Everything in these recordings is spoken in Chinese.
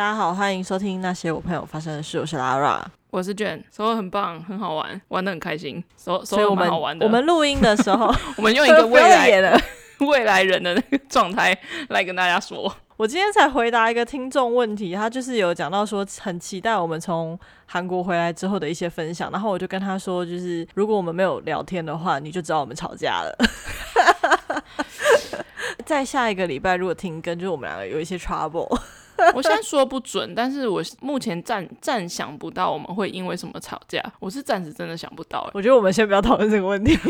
大家好，欢迎收听那些我朋友发生的事。我是 Lara，我是卷，首尔很棒，很好玩，玩的很开心。所所以我们好玩的。我们录音的时候，我们用一个 未来 未来人的那个状态来跟大家说。我今天才回答一个听众问题，他就是有讲到说很期待我们从韩国回来之后的一些分享，然后我就跟他说，就是如果我们没有聊天的话，你就知道我们吵架了。在下一个礼拜如果停更，就是我们两个有一些 trouble。我现在说不准，但是我目前暂暂想不到我们会因为什么吵架。我是暂时真的想不到。我觉得我们先不要讨论这个问题。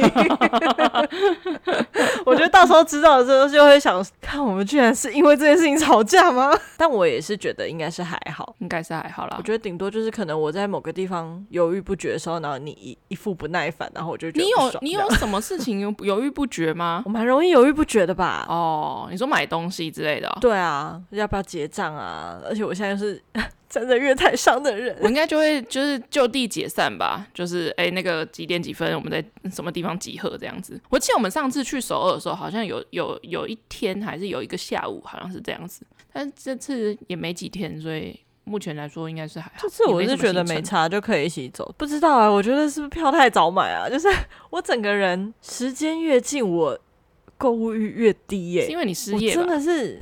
我觉得到时候知道的时候就会想，看我们居然是因为这件事情吵架吗？但我也是觉得应该是还好，应该是还好啦。我觉得顶多就是可能我在某个地方犹豫不决的时候，然后你一一副不耐烦，然后我就觉得你有你有什么事情犹豫不决吗？我蛮容易犹豫不决的吧？哦，你说买东西之类的？对啊，要不要结账啊？啊！而且我现在是 站在月台上的人，我应该就会就是就地解散吧。就是哎、欸，那个几点几分，我们在什么地方集合这样子。我记得我们上次去首尔的时候，好像有有有一天还是有一个下午，好像是这样子。但这次也没几天，所以目前来说应该是还好。这次我是觉得没差，就可以一起走。不知道啊，我觉得是不是票太早买啊？就是我整个人时间越近，我购物欲越低耶、欸。是因为你失业，真的是。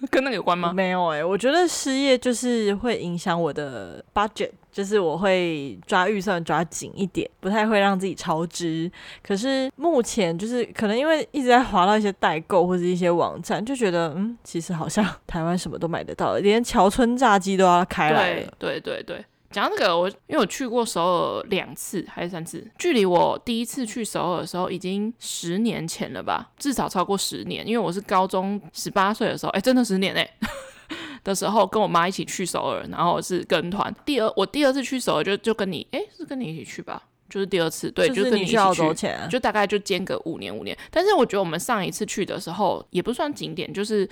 跟那个有关吗？没有哎、欸，我觉得失业就是会影响我的 budget，就是我会抓预算抓紧一点，不太会让自己超支。可是目前就是可能因为一直在划到一些代购或者一些网站，就觉得嗯，其实好像 台湾什么都买得到，连桥村炸鸡都要开来了。对对对对。讲到这个，我因为我去过首尔两次还是三次，距离我第一次去首尔的时候已经十年前了吧，至少超过十年。因为我是高中十八岁的时候，哎，真的十年哎 的时候，跟我妈一起去首尔，然后是跟团。第二，我第二次去首尔就就跟你，哎，是跟你一起去吧？就是第二次，对，就是跟你一起去，就大概就间隔五年五年。但是我觉得我们上一次去的时候也不算景点，就是。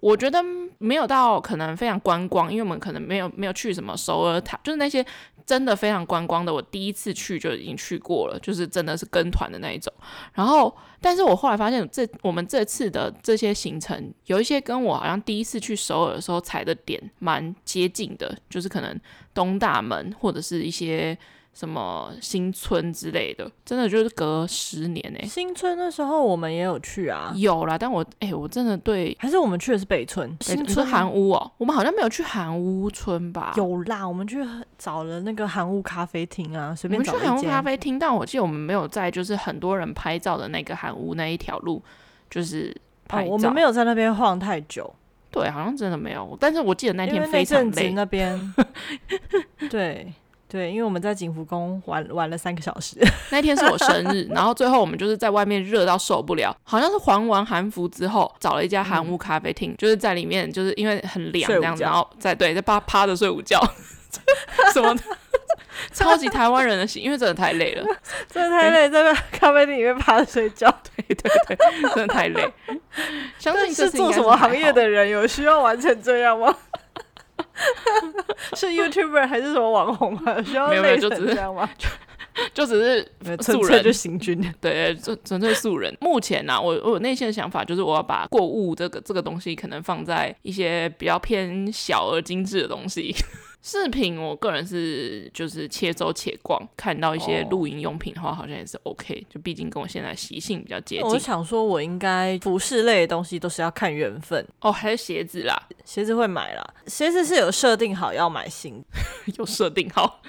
我觉得没有到可能非常观光，因为我们可能没有没有去什么首尔塔，就是那些真的非常观光的，我第一次去就已经去过了，就是真的是跟团的那一种。然后，但是我后来发现这我们这次的这些行程有一些跟我好像第一次去首尔的时候踩的点蛮接近的，就是可能东大门或者是一些。什么新村之类的，真的就是隔十年哎、欸。新村那时候我们也有去啊，有啦。但我哎、欸，我真的对，还是我们去的是北村。新村韩屋哦，我们好像没有去韩屋村吧？有啦，我们去找了那个韩屋咖啡厅啊，随便找。我们去韩屋咖啡厅，但我记得我们没有在就是很多人拍照的那个韩屋那一条路，就是拍照、哦。我们没有在那边晃太久。对，好像真的没有。但是我记得那天非常累。那边 对。对，因为我们在景福宫玩玩了三个小时，那天是我生日，然后最后我们就是在外面热到受不了，好像是还完韩服之后，找了一家韩屋咖啡厅，嗯、就是在里面，就是因为很凉这样子，然后在对在趴趴着睡午觉，什么？超级台湾人的心，因为真的太累了，真的太累，在咖啡厅里面趴着睡觉，对对对，真的太累。相信是做什么行业的人有需要完成这样吗？是 YouTuber 还是什么网红啊？需要只是这样吗？就只是素人就行军，对，纯纯粹素人。目前呢、啊，我我内心的想法就是，我要把购物这个这个东西，可能放在一些比较偏小而精致的东西。饰品，我个人是就是且走且逛，看到一些露营用品的话，好像也是 OK。就毕竟跟我现在习性比较接近。我想说，我应该服饰类的东西都是要看缘分哦，还有鞋子啦，鞋子会买啦，鞋子是有设定好要买新，有设定好，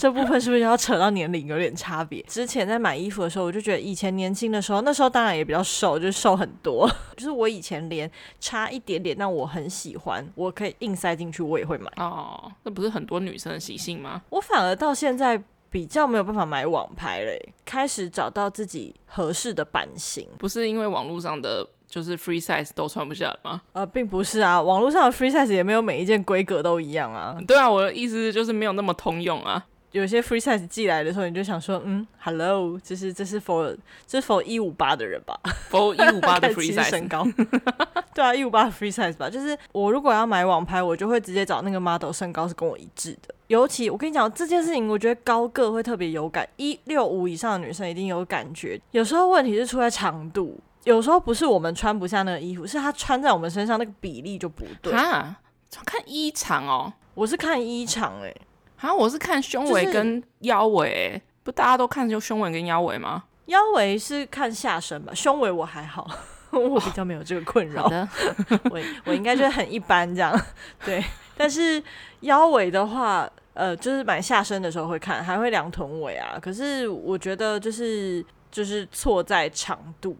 这部分是不是要扯到年龄有点差别？之前在买衣服的时候，我就觉得以前年轻的时候，那时候当然也比较瘦，就是瘦很多，就是我以前连差一点点，但我很喜欢，我可以硬塞进去，我也会买哦。不是很多女生的习性吗？我反而到现在比较没有办法买网拍嘞，开始找到自己合适的版型。不是因为网络上的就是 free size 都穿不下了吗？呃，并不是啊，网络上的 free size 也没有每一件规格都一样啊。对啊，我的意思就是没有那么通用啊。有些 free size 寄来的时候，你就想说，嗯，hello，这是这是 for 这是 for 一五八的人吧？for 一五八的 free size 身高。对啊，一五八的 free size 吧。就是我如果要买网拍，我就会直接找那个 model 身高是跟我一致的。尤其我跟你讲这件事情，我觉得高个会特别有感，一六五以上的女生一定有感觉。有时候问题是出在长度，有时候不是我们穿不下那个衣服，是它穿在我们身上那个比例就不对。看衣长哦，我是看衣长哎、欸，好像我是看胸围跟腰围、欸，就是、不大家都看就胸围跟腰围吗？腰围是看下身吧，胸围我还好，我比较没有这个困扰。我我应该就很一般这样，对。但是腰围的话，呃，就是买下身的时候会看，还会量臀围啊。可是我觉得就是就是错在长度，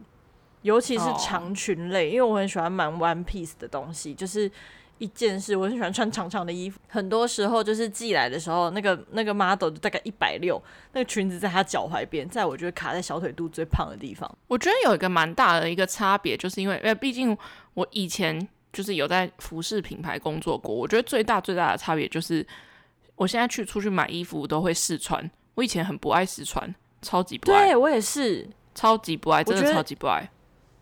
尤其是长裙类，因为我很喜欢买 one piece 的东西，就是。一件事，我很喜欢穿长长的衣服。很多时候就是寄来的时候，那个那个 model 就大概一百六，那个裙子在他脚踝边，在我觉得卡在小腿肚最胖的地方。我觉得有一个蛮大的一个差别，就是因为，呃，毕竟我以前就是有在服饰品牌工作过。我觉得最大最大的差别就是，我现在去出去买衣服都会试穿。我以前很不爱试穿，超级不爱。对，我也是，超级不爱，真的超级不爱。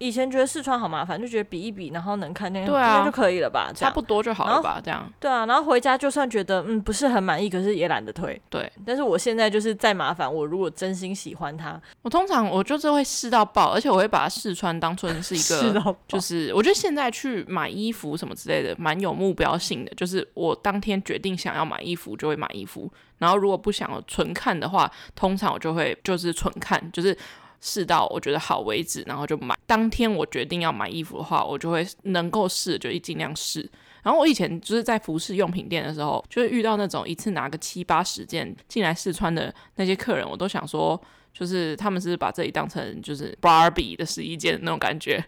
以前觉得试穿好麻烦，就觉得比一比，然后能看那个对、啊、就可以了吧，差不多就好了吧，这样。对啊，然后回家就算觉得嗯不是很满意，可是也懒得退。对，但是我现在就是再麻烦，我如果真心喜欢它，我通常我就是会试到爆，而且我会把它试穿当成是一个，就是我觉得现在去买衣服什么之类的，蛮有目标性的。就是我当天决定想要买衣服，就会买衣服。然后如果不想要纯看的话，通常我就会就是纯看，就是。试到我觉得好为止，然后就买。当天我决定要买衣服的话，我就会能够试就尽量试。然后我以前就是在服饰用品店的时候，就会遇到那种一次拿个七八十件进来试穿的那些客人，我都想说，就是他们是把这里当成就是 Barbie 的试衣间那种感觉。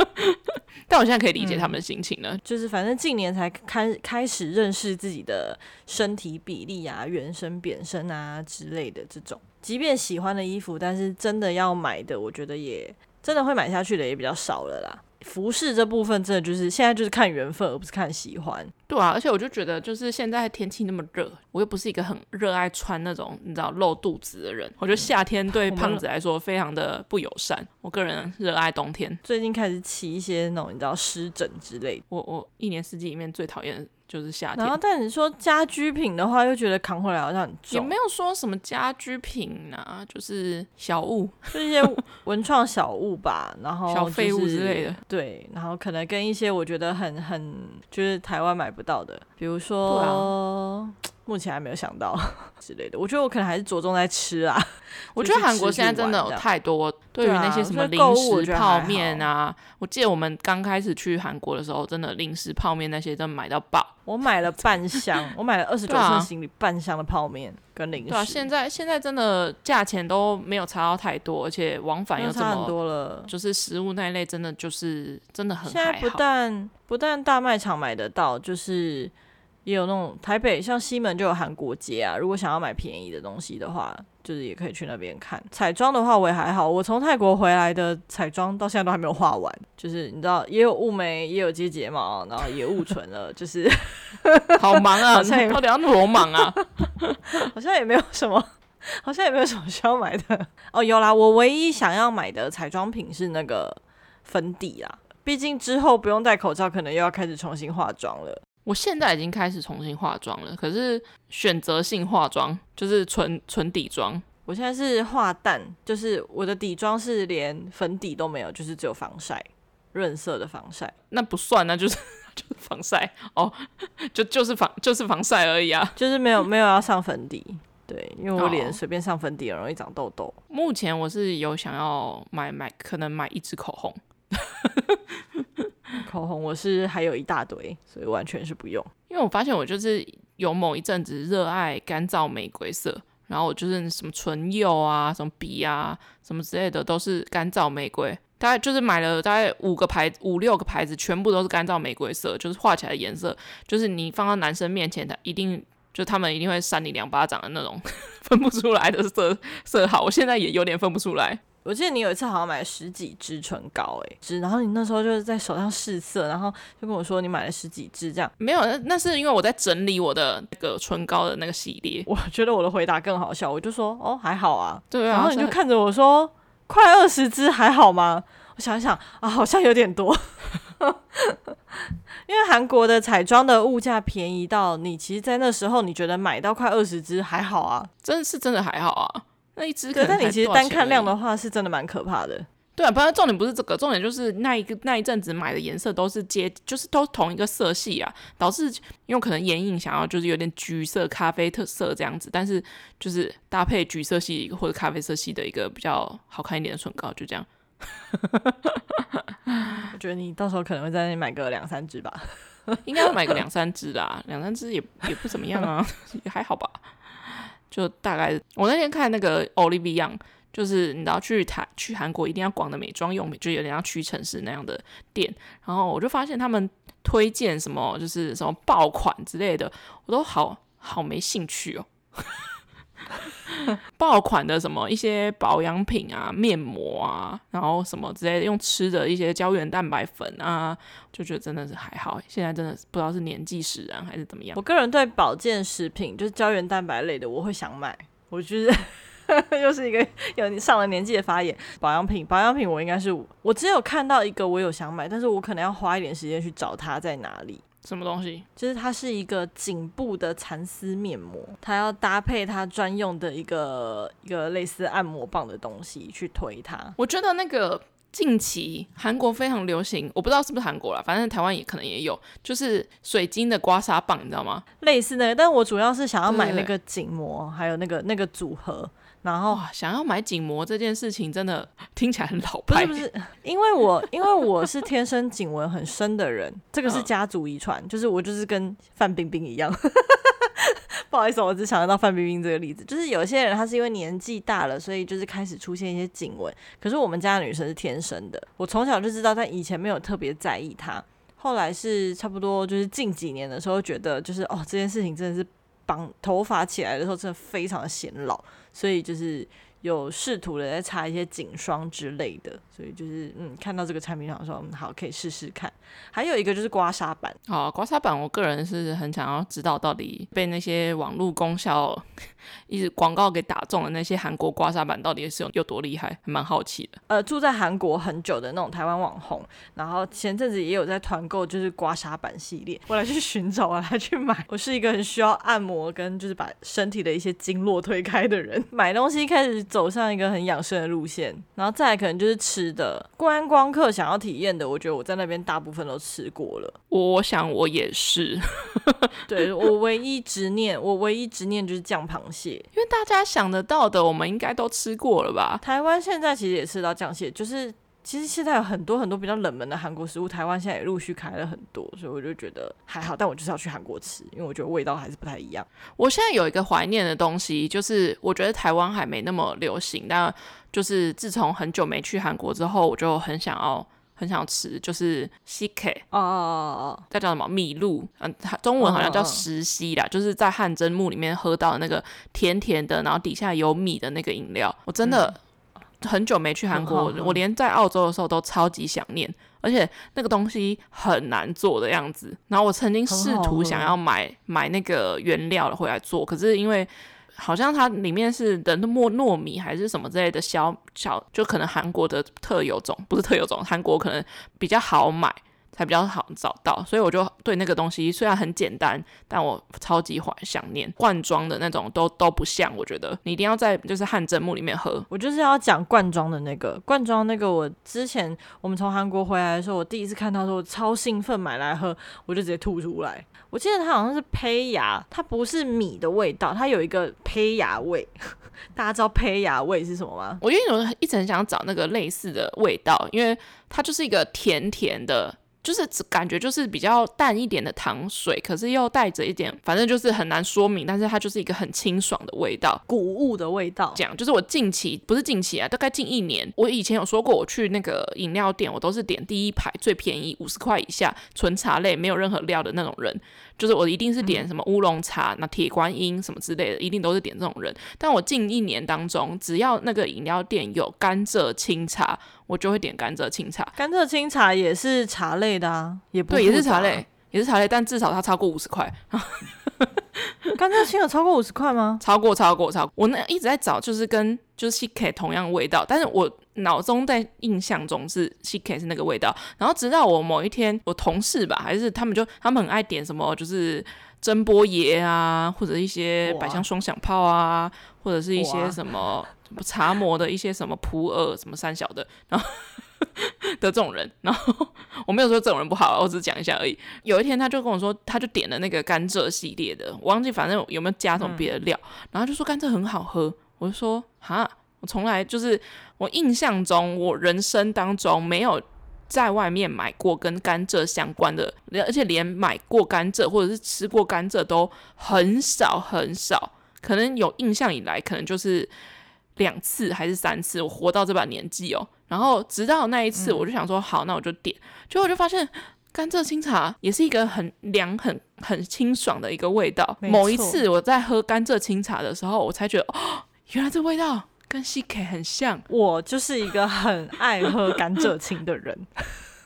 但我现在可以理解他们的心情了，嗯、就是反正近年才开开始认识自己的身体比例啊、圆身、扁身啊之类的这种。即便喜欢的衣服，但是真的要买的，我觉得也真的会买下去的也比较少了啦。服饰这部分真的就是现在就是看缘分，而不是看喜欢。对啊，而且我就觉得，就是现在天气那么热，我又不是一个很热爱穿那种你知道露肚子的人。我觉得夏天对胖子来说非常的不友善。我个人热爱冬天。最近开始起一些那种你知道湿疹之类的。我我一年四季里面最讨厌。就是夏天，然后但你说家居品的话，又觉得扛回来好像很重。也没有说什么家居品啊，就是小物，就一些文创小物吧，然后、就是、小废物之类的。对，然后可能跟一些我觉得很很就是台湾买不到的，比如说。目前还没有想到 之类的，我觉得我可能还是着重在吃啊。我觉得韩国现在真的有太多对于那些什么零食泡面啊，我记得我们刚开始去韩国的时候，真的零食泡面那些真的买到爆。我买了半箱，我买了二十九寸行李半箱的泡面跟零食。对啊，现在现在真的价钱都没有差到太多，而且往返又这么多了。就是食物那一类真的就是真的很。现在不但不但大卖场买得到，就是。也有那种台北，像西门就有韩国街啊。如果想要买便宜的东西的话，就是也可以去那边看。彩妆的话，我也还好。我从泰国回来的彩妆到现在都还没有画完。就是你知道，也有雾眉，也有接睫毛，然后也雾唇了。就是 好忙啊！好像 到底要多忙啊？好像也没有什么，好像也没有什么需要买的。哦，有啦，我唯一想要买的彩妆品是那个粉底啦。毕竟之后不用戴口罩，可能又要开始重新化妆了。我现在已经开始重新化妆了，可是选择性化妆就是纯纯底妆。我现在是化淡，就是我的底妆是连粉底都没有，就是只有防晒，润色的防晒。那不算，那就是 就是防晒哦，就就是防就是防晒而已啊，就是没有没有要上粉底。对，因为我脸随便上粉底很容易长痘痘。目前我是有想要买买，可能买一支口红。口红我是还有一大堆，所以完全是不用。因为我发现我就是有某一阵子热爱干燥玫瑰色，然后我就是什么唇釉啊、什么笔啊、什么之类的都是干燥玫瑰。大概就是买了大概五个牌、五六个牌子，全部都是干燥玫瑰色，就是画起来的颜色，就是你放到男生面前，他一定就他们一定会扇你两巴掌的那种，分不出来的色色号。我现在也有点分不出来。我记得你有一次好像买了十几支唇膏，哎，支，然后你那时候就是在手上试色，然后就跟我说你买了十几支这样。没有，那那是因为我在整理我的那个唇膏的那个系列。我觉得我的回答更好笑，我就说哦还好啊，对啊，然后你就看着我说快二十支还好吗？我想一想啊，好像有点多，因为韩国的彩妆的物价便宜到你其实，在那时候你觉得买到快二十支还好啊，真的是真的还好啊。那一支，对，但你其实单看量的话，是真的蛮可怕的。对啊，不然重点不是这个，重点就是那一个那一阵子买的颜色都是接，就是都同一个色系啊，导致因为可能眼影想要就是有点橘色、咖啡特色这样子，但是就是搭配橘色系或者咖啡色系的一个比较好看一点的唇膏，就这样。我觉得你到时候可能会在那里买个两三支吧，应该要买个两三支啦，两三支也也不怎么样啊，也还好吧。就大概我那天看那个 Olivia 就是你知道去台去韩国一定要逛的美妆用品，就有点像屈臣氏那样的店，然后我就发现他们推荐什么就是什么爆款之类的，我都好好没兴趣哦。爆款的什么一些保养品啊、面膜啊，然后什么之类的，用吃的一些胶原蛋白粉啊，就觉得真的是还好。现在真的是不知道是年纪使然还是怎么样。我个人对保健食品，就是胶原蛋白类的，我会想买。我觉得 又是一个有上了年纪的发言。保养品，保养品，我应该是我只有看到一个，我有想买，但是我可能要花一点时间去找它在哪里。什么东西？就是它是一个颈部的蚕丝面膜，它要搭配它专用的一个一个类似按摩棒的东西去推它。我觉得那个近期韩国非常流行，我不知道是不是韩国啦，反正台湾也可能也有，就是水晶的刮痧棒，你知道吗？类似的，但我主要是想要买那个颈膜，还有那个那个组合。然后想要买颈膜这件事情，真的 听起来很老派。不是不是，因为我因为我是天生颈纹很深的人，这个是家族遗传，就是我就是跟范冰冰一样。不好意思，我只想得到范冰冰这个例子，就是有些人他是因为年纪大了，所以就是开始出现一些颈纹。可是我们家的女生是天生的，我从小就知道，但以前没有特别在意它。后来是差不多就是近几年的时候，觉得就是哦，这件事情真的是绑头发起来的时候，真的非常的显老。所以就是有试图的在擦一些颈霜之类的，所以就是嗯，看到这个产品想说，嗯，好，可以试试看。还有一个就是刮痧板，好，刮痧板，我个人是很想要知道到底被那些网络功效。一直广告给打中了，那些韩国刮痧板到底是有有多厉害，还蛮好奇的。呃，住在韩国很久的那种台湾网红，然后前阵子也有在团购，就是刮痧板系列，我来去寻找，我来去买。我是一个很需要按摩跟就是把身体的一些经络推开的人，买东西开始走上一个很养生的路线，然后再来可能就是吃的。观光客想要体验的，我觉得我在那边大部分都吃过了。我想我也是，对，我唯一执念，我唯一执念就是酱螃蟹。因为大家想得到的，我们应该都吃过了吧？台湾现在其实也吃到酱蟹，就是其实现在有很多很多比较冷门的韩国食物，台湾现在也陆续开了很多，所以我就觉得还好。但我就是要去韩国吃，因为我觉得味道还是不太一样。我现在有一个怀念的东西，就是我觉得台湾还没那么流行，但就是自从很久没去韩国之后，我就很想要。很想吃，就是西 K 哦哦哦哦，叫叫什么米露，嗯，中文好像叫石溪啦，oh, oh, oh. 就是在汗蒸幕里面喝到的那个甜甜的，然后底下有米的那个饮料。我真的很久没去韩国，嗯、我连在澳洲的时候都超级想念，而且那个东西很难做的样子。然后我曾经试图想要买买那个原料回来做，可是因为。好像它里面是的糯糯米还是什么之类的小小，就可能韩国的特有种，不是特有种，韩国可能比较好买。才比较好找到，所以我就对那个东西虽然很简单，但我超级怀想念罐装的那种都都不像，我觉得你一定要在就是汗蒸幕里面喝。我就是要讲罐装的那个罐装那个，我之前我们从韩国回来的时候，我第一次看到说我超兴奋买来喝，我就直接吐出来。我记得它好像是胚芽，它不是米的味道，它有一个胚芽味。大家知道胚芽味是什么吗？我因为我一直很想找那个类似的味道，因为它就是一个甜甜的。就是感觉就是比较淡一点的糖水，可是又带着一点，反正就是很难说明。但是它就是一个很清爽的味道，谷物的味道。这样就是我近期不是近期啊，大概近一年，我以前有说过，我去那个饮料店，我都是点第一排最便宜五十块以下纯茶类，没有任何料的那种人。就是我一定是点什么乌龙茶、那铁观音什么之类的，一定都是点这种人。但我近一年当中，只要那个饮料店有甘蔗清茶，我就会点甘蔗清茶。甘蔗清茶也是茶类的啊，也不对，也是茶类，也是茶类，但至少它超过五十块。甘蔗青有超过五十块吗？超过，超过，超过。我那一直在找，就是跟就是 CK 同样味道，但是我脑中在印象中是 CK 是那个味道。然后直到我某一天，我同事吧，还是他们就他们很爱点什么，就是珍波爷啊，或者一些百香双响炮啊，或者是一些什么什么茶魔的一些什么普洱什么三小的，然后。的这种人，然后我没有说这种人不好，我只是讲一下而已。有一天，他就跟我说，他就点了那个甘蔗系列的，我忘记反正有没有加什么别的料，嗯、然后就说甘蔗很好喝。我就说哈，我从来就是我印象中，我人生当中没有在外面买过跟甘蔗相关的，而且连买过甘蔗或者是吃过甘蔗都很少很少，可能有印象以来，可能就是两次还是三次。我活到这把年纪哦。然后直到那一次，我就想说好，那我就点。结果我就发现甘蔗清茶也是一个很凉、很很清爽的一个味道。某一次我在喝甘蔗清茶的时候，我才觉得哦，原来这味道跟 CK 很像。我就是一个很爱喝甘蔗清的人。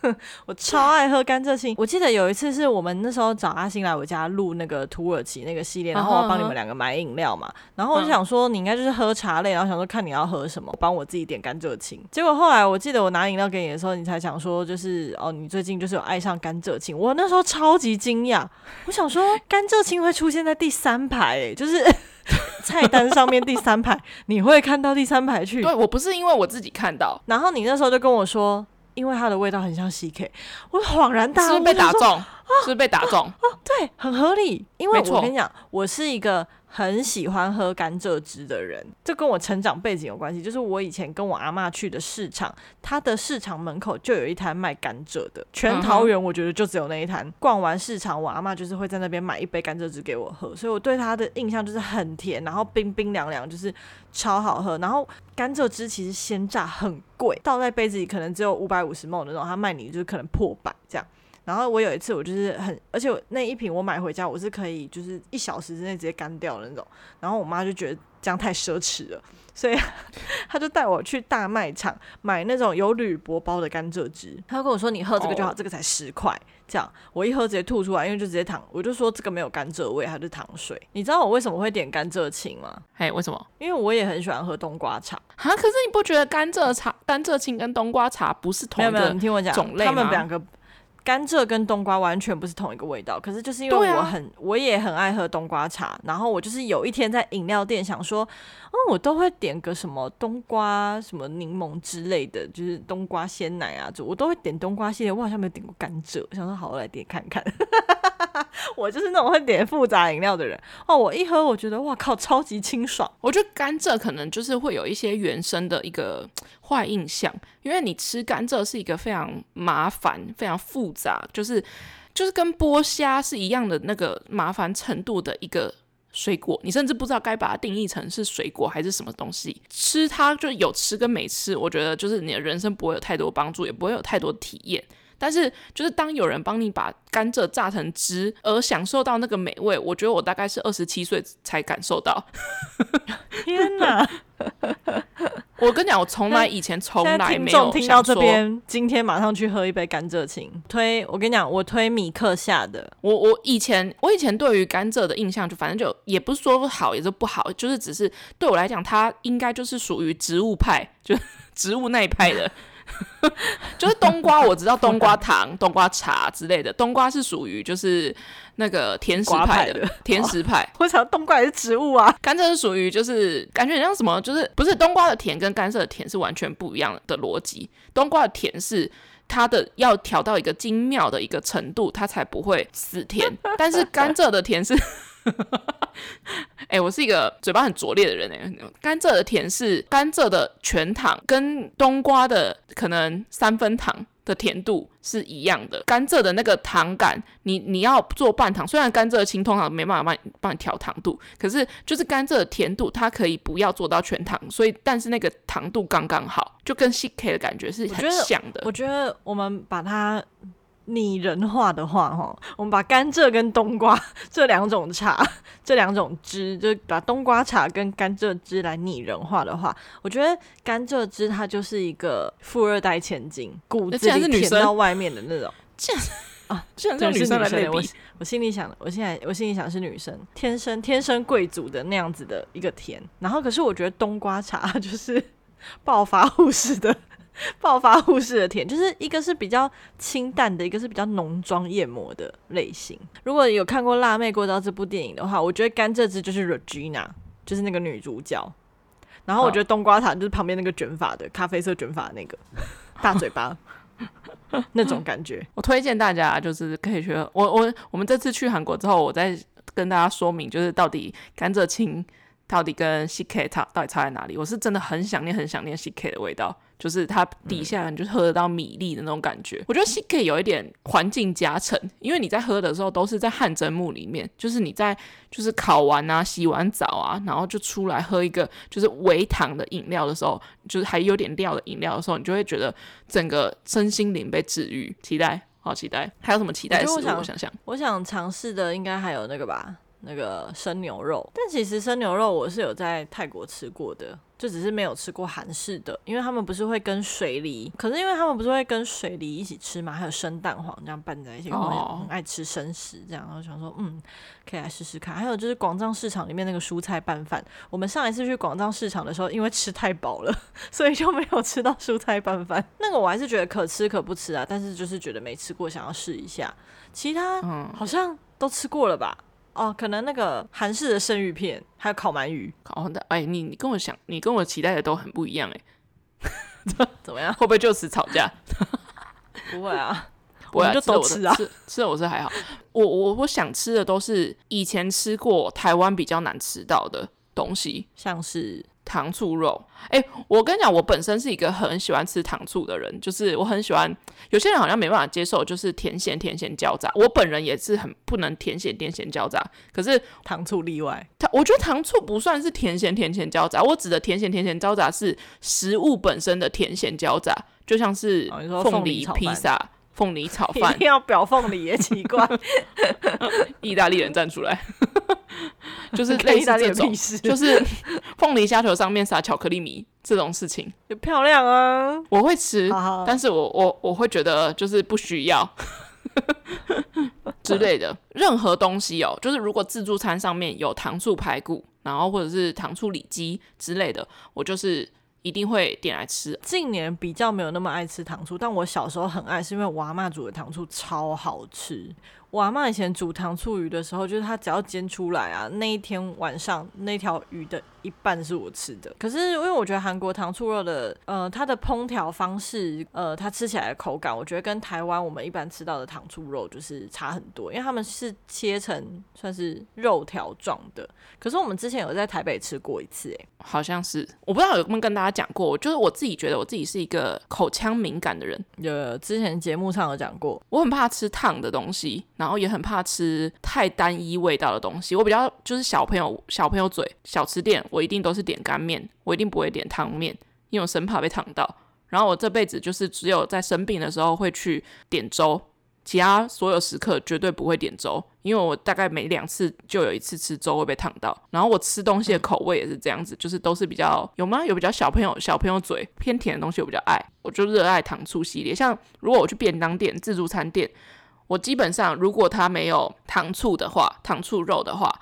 我超爱喝甘蔗青。我记得有一次是我们那时候找阿星来我家录那个土耳其那个系列，然后我帮你们两个买饮料嘛。然后我就想说你应该就是喝茶类，然后想说看你要喝什么，帮我自己点甘蔗青。结果后来我记得我拿饮料给你的时候，你才想说就是哦，你最近就是有爱上甘蔗青。我那时候超级惊讶，我想说 甘蔗青会出现在第三排，欸，就是 菜单上面第三排，你会看到第三排去？对，我不是因为我自己看到，然后你那时候就跟我说。因为它的味道很像 CK，我恍然大悟，是不是被打中？啊、是不是被打中？啊，对，很合理。因为我跟你讲，我是一个。很喜欢喝甘蔗汁的人，这跟我成长背景有关系。就是我以前跟我阿嬷去的市场，它的市场门口就有一摊卖甘蔗的。全桃园我觉得就只有那一摊。逛完市场，我阿嬷就是会在那边买一杯甘蔗汁给我喝，所以我对它的印象就是很甜，然后冰冰凉凉，就是超好喝。然后甘蔗汁其实鲜榨很贵，倒在杯子里可能只有五百五十 ml 那种，它卖你就是可能破百这样。然后我有一次，我就是很，而且我那一瓶我买回家，我是可以就是一小时之内直接干掉的那种。然后我妈就觉得这样太奢侈了，所以 她就带我去大卖场买那种有铝箔包的甘蔗汁。她跟我说：“你喝这个就好，oh. 这个才十块。”这样我一喝直接吐出来，因为就直接糖。我就说这个没有甘蔗味，它是糖水。你知道我为什么会点甘蔗青吗？嘿，为什么？因为我也很喜欢喝冬瓜茶。啊，可是你不觉得甘蔗茶、甘蔗青跟冬瓜茶不是同一个种类吗？没有没有，你听我讲，他们两个。甘蔗跟冬瓜完全不是同一个味道，可是就是因为我很，啊、我也很爱喝冬瓜茶，然后我就是有一天在饮料店想说，嗯，我都会点个什么冬瓜什么柠檬之类的，就是冬瓜鲜奶啊，就我都会点冬瓜系列，我好像没有点过甘蔗，我想说好，我来点看看。我就是那种会点复杂饮料的人哦，我一喝我觉得哇靠，超级清爽。我觉得甘蔗可能就是会有一些原生的一个坏印象，因为你吃甘蔗是一个非常麻烦、非常复杂，就是就是跟剥虾是一样的那个麻烦程度的一个水果，你甚至不知道该把它定义成是水果还是什么东西。吃它就有吃跟没吃，我觉得就是你的人生不会有太多帮助，也不会有太多体验。但是，就是当有人帮你把甘蔗榨成汁，而享受到那个美味，我觉得我大概是二十七岁才感受到。天哪！我跟你讲，我从来以前从来没有听到这边，今天马上去喝一杯甘蔗青。推，我跟你讲，我推米克夏的。我我以前我以前对于甘蔗的印象，就反正就也不是说好，也是不好，就是只是对我来讲，它应该就是属于植物派，就 植物那一派的。就是冬瓜，我知道冬瓜糖、冬瓜茶之类的。冬瓜是属于就是那个甜食派的，派的甜食派。我想冬瓜也是植物啊。甘蔗是属于就是感觉很像什么，就是不是冬瓜的甜跟甘蔗的甜是完全不一样的逻辑。冬瓜的甜是它的要调到一个精妙的一个程度，它才不会死甜。但是甘蔗的甜是。哎、欸，我是一个嘴巴很拙劣的人哎。甘蔗的甜是甘蔗的全糖，跟冬瓜的可能三分糖的甜度是一样的。甘蔗的那个糖感，你你要做半糖，虽然甘蔗青通常没办法帮你帮你调糖度，可是就是甘蔗的甜度，它可以不要做到全糖，所以但是那个糖度刚刚好，就跟 CK 的感觉是很像的。我觉得我们把它。拟人化的话，哈，我们把甘蔗跟冬瓜这两种茶，这两种汁，就把冬瓜茶跟甘蔗汁来拟人化的话，我觉得甘蔗汁它就是一个富二代千金，骨子里甜到外面的那种。这 啊，居然是女生来类比。我我心里想，我现在我心里想是女生，天生天生贵族的那样子的一个甜。然后可是我觉得冬瓜茶就是 暴发户式的 暴发户式的甜，就是一个是比较清淡的，一个是比较浓妆艳抹的类型。如果有看过《辣妹过招》这部电影的话，我觉得甘蔗汁就是 Regina，就是那个女主角。然后我觉得冬瓜茶就是旁边那个卷发的咖啡色卷发的那个大嘴巴 那种感觉。我推荐大家就是可以去。我我我们这次去韩国之后，我再跟大家说明，就是到底甘蔗青到底跟 CK 差到底差在哪里。我是真的很想念很想念 CK 的味道。就是它底下你就喝得到米粒的那种感觉，嗯、我觉得可以有一点环境加成，因为你在喝的时候都是在汗蒸木里面，就是你在就是烤完啊、洗完澡啊，然后就出来喝一个就是微糖的饮料的时候，就是还有点料的饮料的时候，你就会觉得整个身心灵被治愈。期待，好期待，还有什么期待的食物？我想我想想，我想尝试的应该还有那个吧。那个生牛肉，但其实生牛肉我是有在泰国吃过的，就只是没有吃过韩式的，因为他们不是会跟水梨，可是因为他们不是会跟水梨一起吃嘛，还有生蛋黄这样拌在一起，我很爱吃生食这样，然后想说嗯，可以来试试看。还有就是广藏市场里面那个蔬菜拌饭，我们上一次去广藏市场的时候，因为吃太饱了，所以就没有吃到蔬菜拌饭。那个我还是觉得可吃可不吃啊，但是就是觉得没吃过，想要试一下。其他好像都吃过了吧。哦，可能那个韩式的生鱼片，还有烤鳗鱼，烤的。哎，你你跟我想，你跟我期待的都很不一样哎。怎么样？会不会就此吵架？不会啊，我们就都吃啊。吃吃的我是还好，我我我想吃的都是以前吃过台湾比较难吃到的东西，像是。糖醋肉，哎、欸，我跟你讲，我本身是一个很喜欢吃糖醋的人，就是我很喜欢。有些人好像没办法接受，就是甜咸甜咸交杂。我本人也是很不能甜咸甜咸交杂。可是糖醋例外，它我觉得糖醋不算是甜咸甜咸交杂。我指的甜咸甜咸交杂是食物本身的甜咸交杂，就像是凤梨披萨、凤梨炒饭。一定要表凤梨也奇怪，意大利人站出来。就是类似这种，就是凤梨虾球上面撒巧克力米这种事情，也漂亮啊！我会吃，好好，但是我我我会觉得就是不需要 之类的任何东西哦。就是如果自助餐上面有糖醋排骨，然后或者是糖醋里脊之类的，我就是一定会点来吃。近年比较没有那么爱吃糖醋，但我小时候很爱，是因为我阿妈煮的糖醋超好吃。我阿嬷以前煮糖醋鱼的时候，就是她只要煎出来啊，那一天晚上那条鱼的一半是我吃的。可是因为我觉得韩国糖醋肉的，呃，它的烹调方式，呃，它吃起来的口感，我觉得跟台湾我们一般吃到的糖醋肉就是差很多，因为他们是切成算是肉条状的。可是我们之前有在台北吃过一次，欸，诶，好像是，我不知道有没有跟大家讲过，就是我自己觉得我自己是一个口腔敏感的人，有之前节目上有讲过，我很怕吃烫的东西。然后也很怕吃太单一味道的东西。我比较就是小朋友小朋友嘴，小吃店我一定都是点干面，我一定不会点汤面，因为我生怕被烫到。然后我这辈子就是只有在生病的时候会去点粥，其他所有时刻绝对不会点粥，因为我大概每两次就有一次吃粥会被烫到。然后我吃东西的口味也是这样子，就是都是比较有吗？有比较小朋友小朋友嘴偏甜的东西我比较爱，我就热爱糖醋系列。像如果我去便当店、自助餐店。我基本上，如果它没有糖醋的话，糖醋肉的话，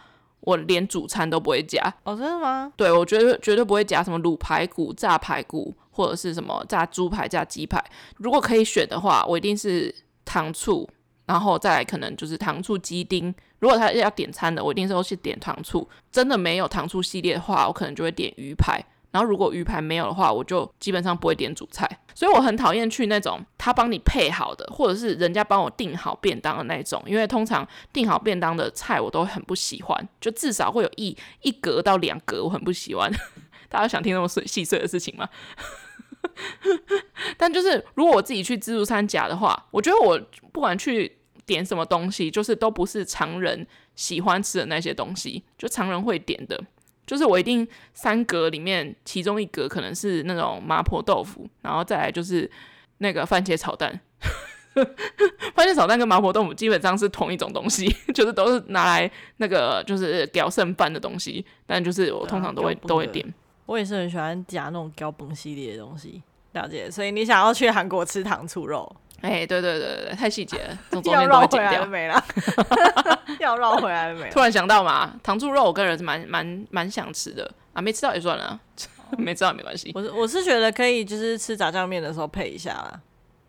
我连主餐都不会加。哦，真的吗？对，我绝对绝对不会加什么卤排骨、炸排骨，或者是什么炸猪排、炸鸡排。如果可以选的话，我一定是糖醋，然后再来可能就是糖醋鸡丁。如果他要点餐的，我一定是都是点糖醋。真的没有糖醋系列的话，我可能就会点鱼排。然后如果鱼排没有的话，我就基本上不会点主菜。所以我很讨厌去那种他帮你配好的，或者是人家帮我订好便当的那种，因为通常订好便当的菜我都很不喜欢，就至少会有一一格到两格，我很不喜欢。大家想听那么碎细碎的事情吗？但就是如果我自己去自助餐夹的话，我觉得我不管去点什么东西，就是都不是常人喜欢吃的那些东西，就常人会点的。就是我一定三格里面其中一格可能是那种麻婆豆腐，然后再来就是那个番茄炒蛋。番茄炒蛋跟麻婆豆腐基本上是同一种东西，就是都是拿来那个就是屌剩饭的东西。但就是我通常都会、啊、都会点。我也是很喜欢夹那种搅崩系列的东西，了解。所以你想要去韩国吃糖醋肉？哎、欸，对对对对，太细节了，从中要间都会剪绕回来了掉。没啦？要绕回来了 没？突然想到嘛，糖醋肉我个人是蛮蛮蛮想吃的啊，没吃到也算了，没吃到也没关系。我是我是觉得可以，就是吃炸酱面的时候配一下啦。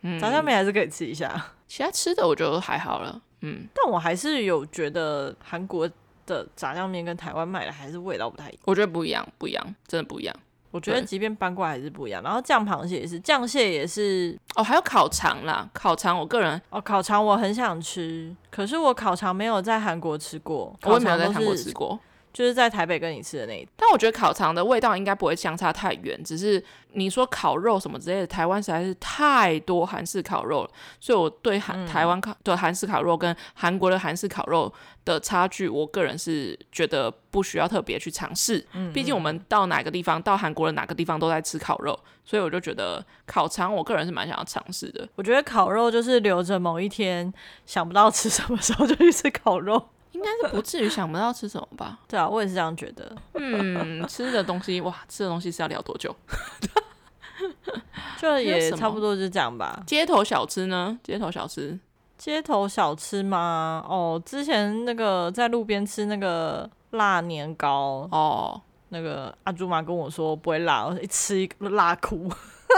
嗯，炸酱面还是可以吃一下。其他吃的我觉得还好了，嗯，但我还是有觉得韩国的炸酱面跟台湾卖的还是味道不太一样。我觉得不一样，不一样，真的不一样。我觉得即便搬过来还是不一样。然后酱螃蟹也是，酱蟹也是。哦，还有烤肠啦，烤肠我个人哦，烤肠我很想吃，可是我烤肠没有在韩国吃过，我也没有在韩国吃过。就是在台北跟你吃的那一，但我觉得烤肠的味道应该不会相差太远，只是你说烤肉什么之类的，台湾实在是太多韩式烤肉了，所以我对韩、嗯、台湾烤的韩式烤肉跟韩国的韩式烤肉的差距，我个人是觉得不需要特别去尝试。嗯，毕竟我们到哪个地方，到韩国的哪个地方都在吃烤肉，所以我就觉得烤肠，我个人是蛮想要尝试的。我觉得烤肉就是留着某一天想不到吃什么时候就去吃烤肉。应该是不至于想不到吃什么吧？对啊，我也是这样觉得。嗯，吃的东西哇，吃的东西是要聊多久？就也差不多就这样吧。街头小吃呢？街头小吃，街头小吃吗？哦，之前那个在路边吃那个辣年糕哦，那个阿朱妈跟我说不会辣，我一吃一个辣哭，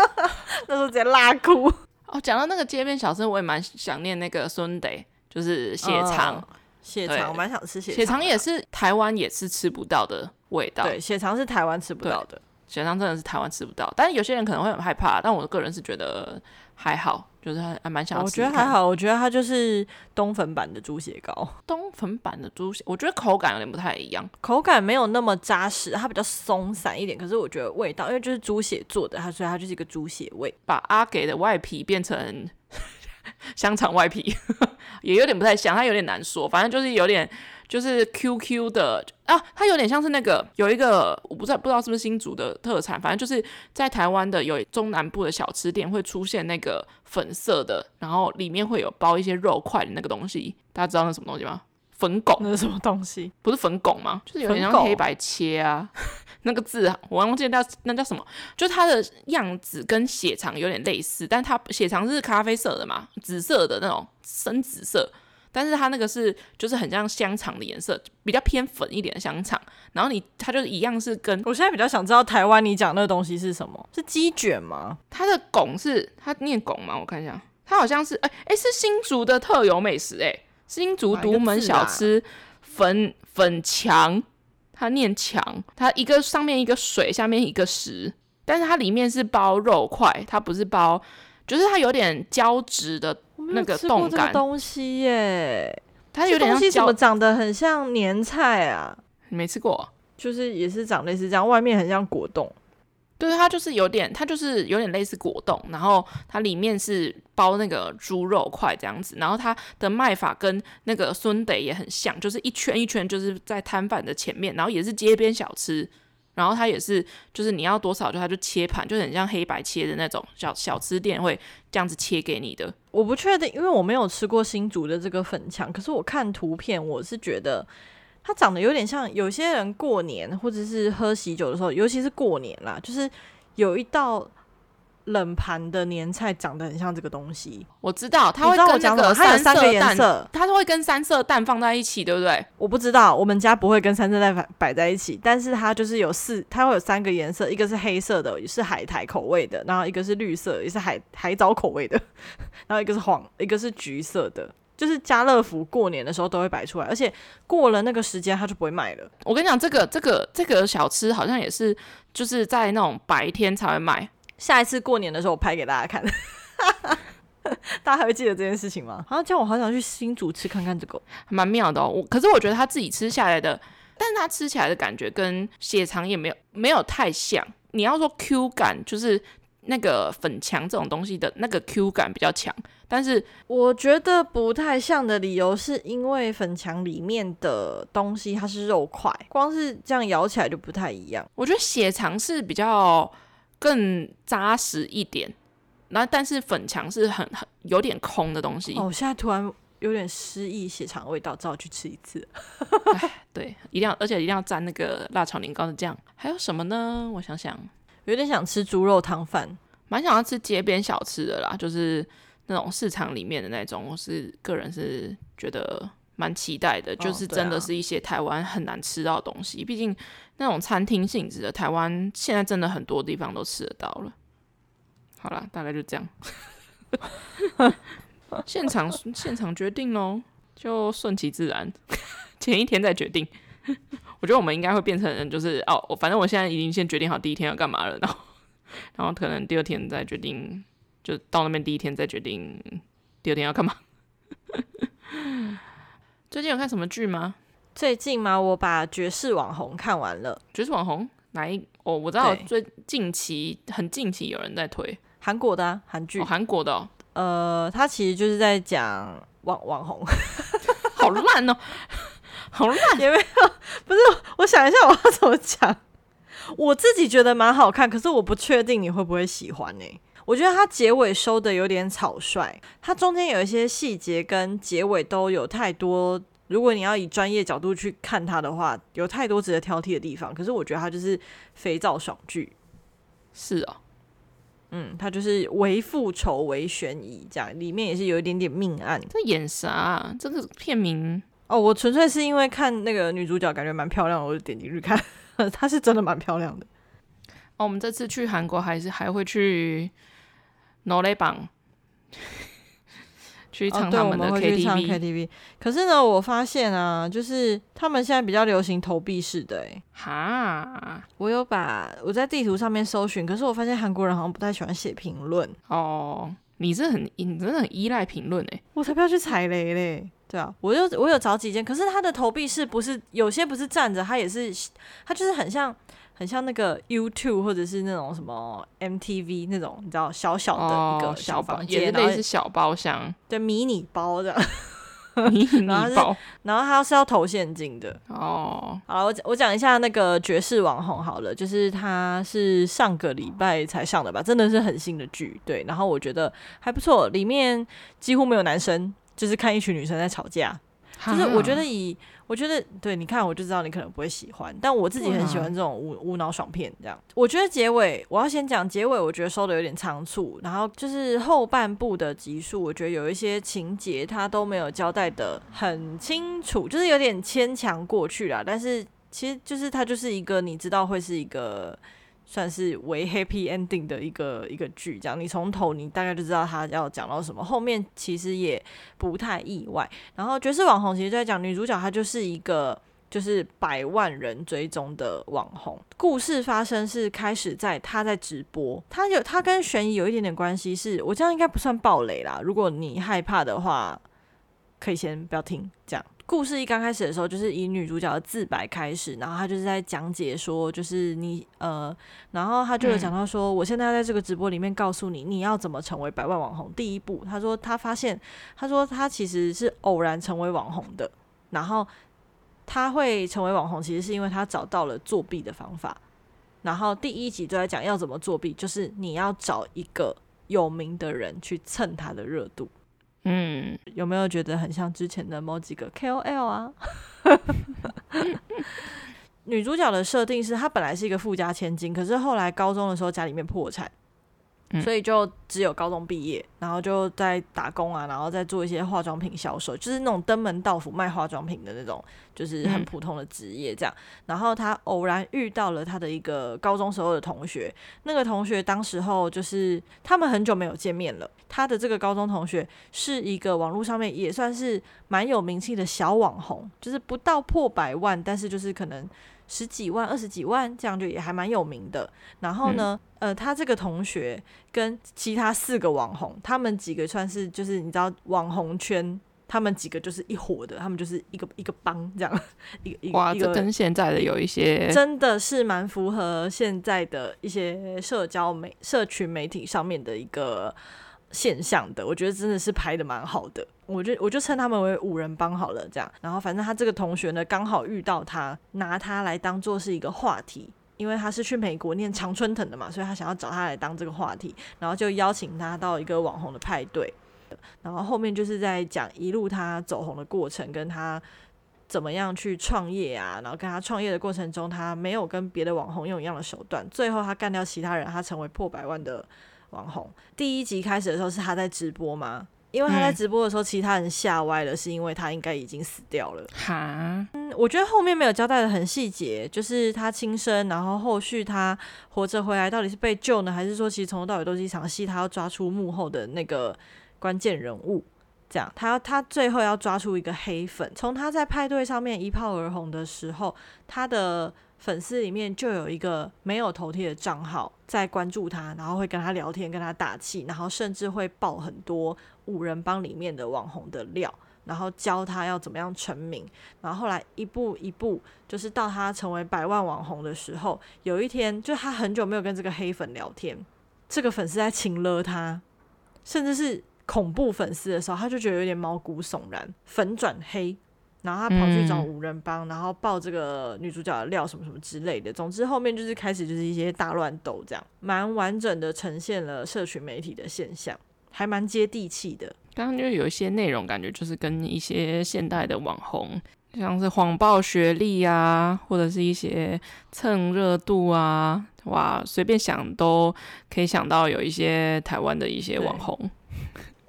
那时候直接辣哭。哦，讲到那个街边小吃，我也蛮想念那个순 대， 就是血肠。嗯血肠我蛮想吃血肠，血肠也是台湾也是吃不到的味道。对，血肠是台湾吃不到的，血肠真的是台湾吃不到。但是有些人可能会很害怕，但我个人是觉得还好，就是还还蛮想吃。我觉得还好，我觉得它就是冬粉版的猪血糕。冬粉版的猪血，我觉得口感有点不太一样，口感没有那么扎实，它比较松散一点。可是我觉得味道，因为就是猪血做的，它所以它就是一个猪血味。把阿给的外皮变成。香肠外皮 也有点不太像，它有点难说，反正就是有点就是 QQ 的啊，它有点像是那个有一个我不知道不知道是不是新竹的特产，反正就是在台湾的有中南部的小吃店会出现那个粉色的，然后里面会有包一些肉块的那个东西，大家知道那什么东西吗？粉拱，那是什么东西？不是粉拱吗？就是有点像黑白切啊。那个字我忘记叫那叫什么，就是它的样子跟血肠有点类似，但它血肠是咖啡色的嘛，紫色的那种深紫色，但是它那个是就是很像香肠的颜色，比较偏粉一点的香肠。然后你它就是一样是跟我现在比较想知道台湾你讲那个东西是什么？是鸡卷吗？它的拱是它念拱吗？我看一下，它好像是哎哎、欸欸、是新竹的特有美食哎、欸。新竹独门小吃粉粉墙，它念墙，它一个上面一个水，下面一个石，但是它里面是包肉块，它不是包，就是它有点胶质的那个冻感东西耶，它有点像东西怎么长得很像年菜啊？你没吃过？就是也是长类似这样，外面很像果冻。对，它就是有点，它就是有点类似果冻，然后它里面是包那个猪肉块这样子，然后它的卖法跟那个순대也很像，就是一圈一圈，就是在摊贩的前面，然后也是街边小吃，然后它也是就是你要多少就它就切盘，就很像黑白切的那种小小吃店会这样子切给你的。我不确定，因为我没有吃过新竹的这个粉肠，可是我看图片，我是觉得。它长得有点像有些人过年或者是喝喜酒的时候，尤其是过年啦，就是有一道冷盘的年菜长得很像这个东西。我知道，它会跟那个它有三个颜色，它会跟三色蛋放在一起，对不对？我不知道，我们家不会跟三色蛋摆摆在一起，但是它就是有四，它会有三个颜色，一个是黑色的，也是海苔口味的，然后一个是绿色，也是海海藻口味的，然后一个是黄，一个是橘色的。就是家乐福过年的时候都会摆出来，而且过了那个时间它就不会卖了。我跟你讲，这个这个这个小吃好像也是就是在那种白天才会卖。下一次过年的时候我拍给大家看，大家还会记得这件事情吗？好像叫我好想去新竹吃看看这个，还蛮妙的哦。我可是我觉得他自己吃下来的，但是他吃起来的感觉跟血肠也没有没有太像。你要说 Q 感，就是。那个粉肠这种东西的那个 Q 感比较强，但是我觉得不太像的理由是因为粉墙里面的东西它是肉块，光是这样咬起来就不太一样。我觉得血肠是比较更扎实一点，那但是粉墙是很很有点空的东西。哦，我现在突然有点失忆，血肠味道，只好去吃一次。对，一定要，而且一定要蘸那个辣炒年糕的酱。还有什么呢？我想想。有点想吃猪肉汤饭，蛮想要吃街边小吃的啦，就是那种市场里面的那种，我是个人是觉得蛮期待的，就是真的是一些台湾很难吃到的东西。毕竟那种餐厅性质的，台湾现在真的很多地方都吃得到了。好了，大概就这样。现场现场决定喽，就顺其自然，前一天再决定。我觉得我们应该会变成，就是哦，反正我现在已经先决定好第一天要干嘛了，然后然后可能第二天再决定。就到那边第一天再决定第二天要干嘛。最近有看什么剧吗？最近吗？我把《绝世网红》看完了。《绝世网红》哪一？哦，我知道最近期很近期有人在推韩国的韩剧，韩国的。哦。呃，他其实就是在讲网网红，好烂哦，好烂也没有。不是，我想一下我要怎么讲。我自己觉得蛮好看，可是我不确定你会不会喜欢呢、欸。我觉得它结尾收的有点草率，它中间有一些细节跟结尾都有太多。如果你要以专业角度去看它的话，有太多值得挑剔的地方。可是我觉得它就是肥皂爽剧，是啊、哦，嗯，它就是为复仇为悬疑，这样里面也是有一点点命案。这演啥、啊？这个片名哦，我纯粹是因为看那个女主角感觉蛮漂亮的，我就点进去看。她是真的蛮漂亮的。哦，我们这次去韩国还是还会去。noise 榜去唱他们的 KTV，可是呢，我发现啊，就是他们现在比较流行投币式的哎，哈！我有把我在地图上面搜寻，可是我发现韩国人好像不太喜欢写评论哦。你这很，你真的很依赖评论哎，我才不要去踩雷嘞。对啊，我就我有找几间，可是他的投币式不是有些不是站着，他也是他就是很像。很像那个 YouTube 或者是那种什么 MTV 那种，你知道小小的一个小房间，哦、类似小包厢，对，迷你包的 迷你包，然后他是要投现金的哦。好，我我讲一下那个爵士网红好了，就是他是上个礼拜才上的吧，真的是很新的剧，对，然后我觉得还不错，里面几乎没有男生，就是看一群女生在吵架，就是我觉得以。我觉得对，你看我就知道你可能不会喜欢，但我自己很喜欢这种无无脑爽片。这样，我觉得结尾我要先讲结尾，我觉得收的有点仓促，然后就是后半部的集数，我觉得有一些情节它都没有交代的很清楚，就是有点牵强过去了。但是其实就是它就是一个你知道会是一个。算是为 happy ending 的一个一个剧，这样你从头你大概就知道他要讲到什么，后面其实也不太意外。然后爵士网红其实就在讲女主角，她就是一个就是百万人追踪的网红。故事发生是开始在她在直播，她有她跟悬疑有一点点关系，是我这样应该不算暴雷啦。如果你害怕的话，可以先不要听这样。故事一刚开始的时候，就是以女主角的自白开始，然后她就是在讲解说，就是你呃，然后她就有讲到说，我现在在这个直播里面告诉你，你要怎么成为百万网红。第一步，她说她发现，她说她其实是偶然成为网红的，然后她会成为网红，其实是因为她找到了作弊的方法。然后第一集就在讲要怎么作弊，就是你要找一个有名的人去蹭他的热度。嗯，有没有觉得很像之前的某几个 KOL 啊？女主角的设定是她本来是一个富家千金，可是后来高中的时候家里面破产。所以就只有高中毕业，然后就在打工啊，然后再做一些化妆品销售，就是那种登门道府卖化妆品的那种，就是很普通的职业这样。然后她偶然遇到了她的一个高中时候的同学，那个同学当时候就是他们很久没有见面了。他的这个高中同学是一个网络上面也算是蛮有名气的小网红，就是不到破百万，但是就是可能。十几万、二十几万，这样就也还蛮有名的。然后呢，嗯、呃，他这个同学跟其他四个网红，他们几个算是就是你知道网红圈，他们几个就是一伙的，他们就是一个一个帮这样。一个一个哇，这跟现在的有一些真的是蛮符合现在的一些社交媒、社群媒体上面的一个。现象的，我觉得真的是拍得蛮好的，我就我就称他们为五人帮好了，这样。然后反正他这个同学呢，刚好遇到他，拿他来当做是一个话题，因为他是去美国念常春藤的嘛，所以他想要找他来当这个话题，然后就邀请他到一个网红的派对。然后后面就是在讲一路他走红的过程，跟他怎么样去创业啊，然后跟他创业的过程中，他没有跟别的网红用一样的手段，最后他干掉其他人，他成为破百万的。网红。第一集开始的时候是他在直播吗，因为他在直播的时候，其他人吓歪了，是因为他应该已经死掉了。哈，嗯，我觉得后面没有交代的很细节，就是他轻生，然后后续他活着回来，到底是被救呢，还是说其实从头到尾都是一场戏，他要抓出幕后的那个关键人物？这样，他他最后要抓出一个黑粉。从他在派对上面一炮而红的时候，他的粉丝里面就有一个没有头贴的账号在关注他，然后会跟他聊天，跟他打气，然后甚至会爆很多五人帮里面的网红的料，然后教他要怎么样成名。然后后来一步一步，就是到他成为百万网红的时候，有一天，就他很久没有跟这个黑粉聊天，这个粉丝在情勒他，甚至是。恐怖粉丝的时候，他就觉得有点毛骨悚然，粉转黑，然后他跑去找五人帮，嗯、然后爆这个女主角的料什么什么之类的。总之后面就是开始就是一些大乱斗，这样蛮完整的呈现了社群媒体的现象，还蛮接地气的。刚刚就有一些内容，感觉就是跟一些现代的网红，像是谎报学历啊，或者是一些蹭热度啊，哇，随便想都可以想到有一些台湾的一些网红。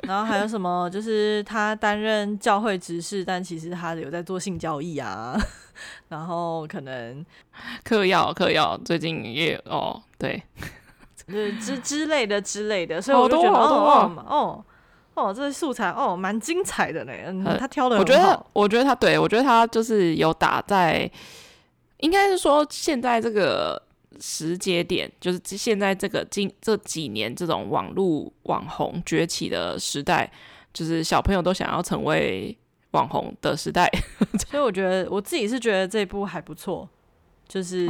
然后还有什么？就是他担任教会执事，但其实他有在做性交易啊。然后可能 嗑药，嗑药，最近也哦，对，之之类的之类的。所以我就觉得哦哦哦，哦，这素材哦蛮精彩的呢。嗯，他挑的。我觉得，我觉得他对我觉得他就是有打在，应该是说现在这个。时节点就是现在这个近这几年这种网络网红崛起的时代，就是小朋友都想要成为网红的时代，所以我觉得我自己是觉得这部还不错，就是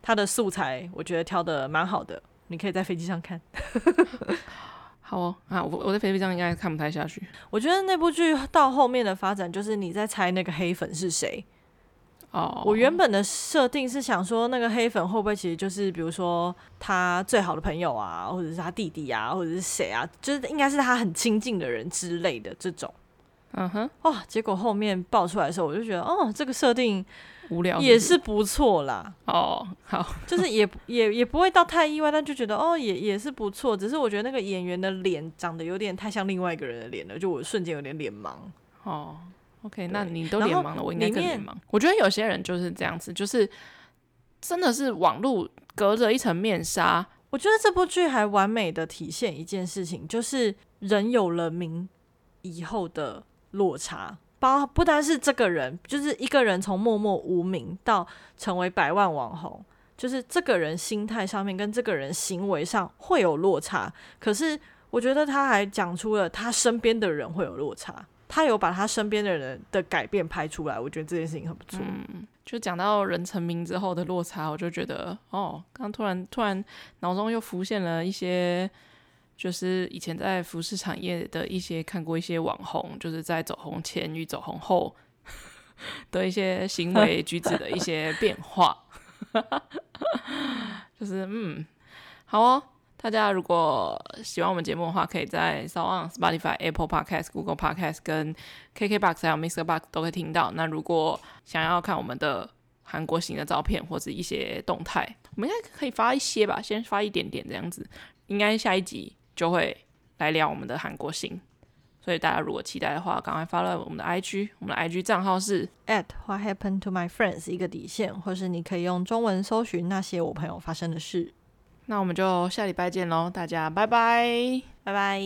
它的素材我觉得挑的蛮好的，你可以在飞机上看。好哦，啊，我我在飞机上应该看不太下去。我觉得那部剧到后面的发展就是你在猜那个黑粉是谁。哦，oh. 我原本的设定是想说，那个黑粉会不会其实就是，比如说他最好的朋友啊，或者是他弟弟啊，或者是谁啊，就是应该是他很亲近的人之类的这种。嗯哼，哇，结果后面爆出来的时候，我就觉得，哦，这个设定无聊，也是不错啦。哦，oh, 好，就是也也也不会到太意外，但就觉得，哦，也也是不错。只是我觉得那个演员的脸长得有点太像另外一个人的脸了，就我瞬间有点脸盲。哦。Oh. OK，那你都脸盲了，我应该更脸盲。我觉得有些人就是这样子，就是真的是网络隔着一层面纱。我觉得这部剧还完美的体现一件事情，就是人有了名以后的落差。包不单是这个人，就是一个人从默默无名到成为百万网红，就是这个人心态上面跟这个人行为上会有落差。可是我觉得他还讲出了他身边的人会有落差。他有把他身边的人的改变拍出来，我觉得这件事情很不错。嗯，就讲到人成名之后的落差，我就觉得哦，刚突然突然脑中又浮现了一些，就是以前在服饰产业的一些看过一些网红，就是在走红前与走红后 的一些行为举止的一些变化，就是嗯，好哦。大家如果喜欢我们节目的话，可以在 SoundOn、Spotify、Apple Podcast、Google Podcast 跟 KKBox 还有 MixerBox 都可以听到。那如果想要看我们的韩国行的照片或者一些动态，我们应该可以发一些吧，先发一点点这样子。应该下一集就会来聊我们的韩国行。所以大家如果期待的话，赶快 follow 我们的 IG，我们的 IG 账号是 at What Happened to My Friends 一个底线，或是你可以用中文搜寻那些我朋友发生的事。那我们就下礼拜见喽，大家拜拜，拜拜。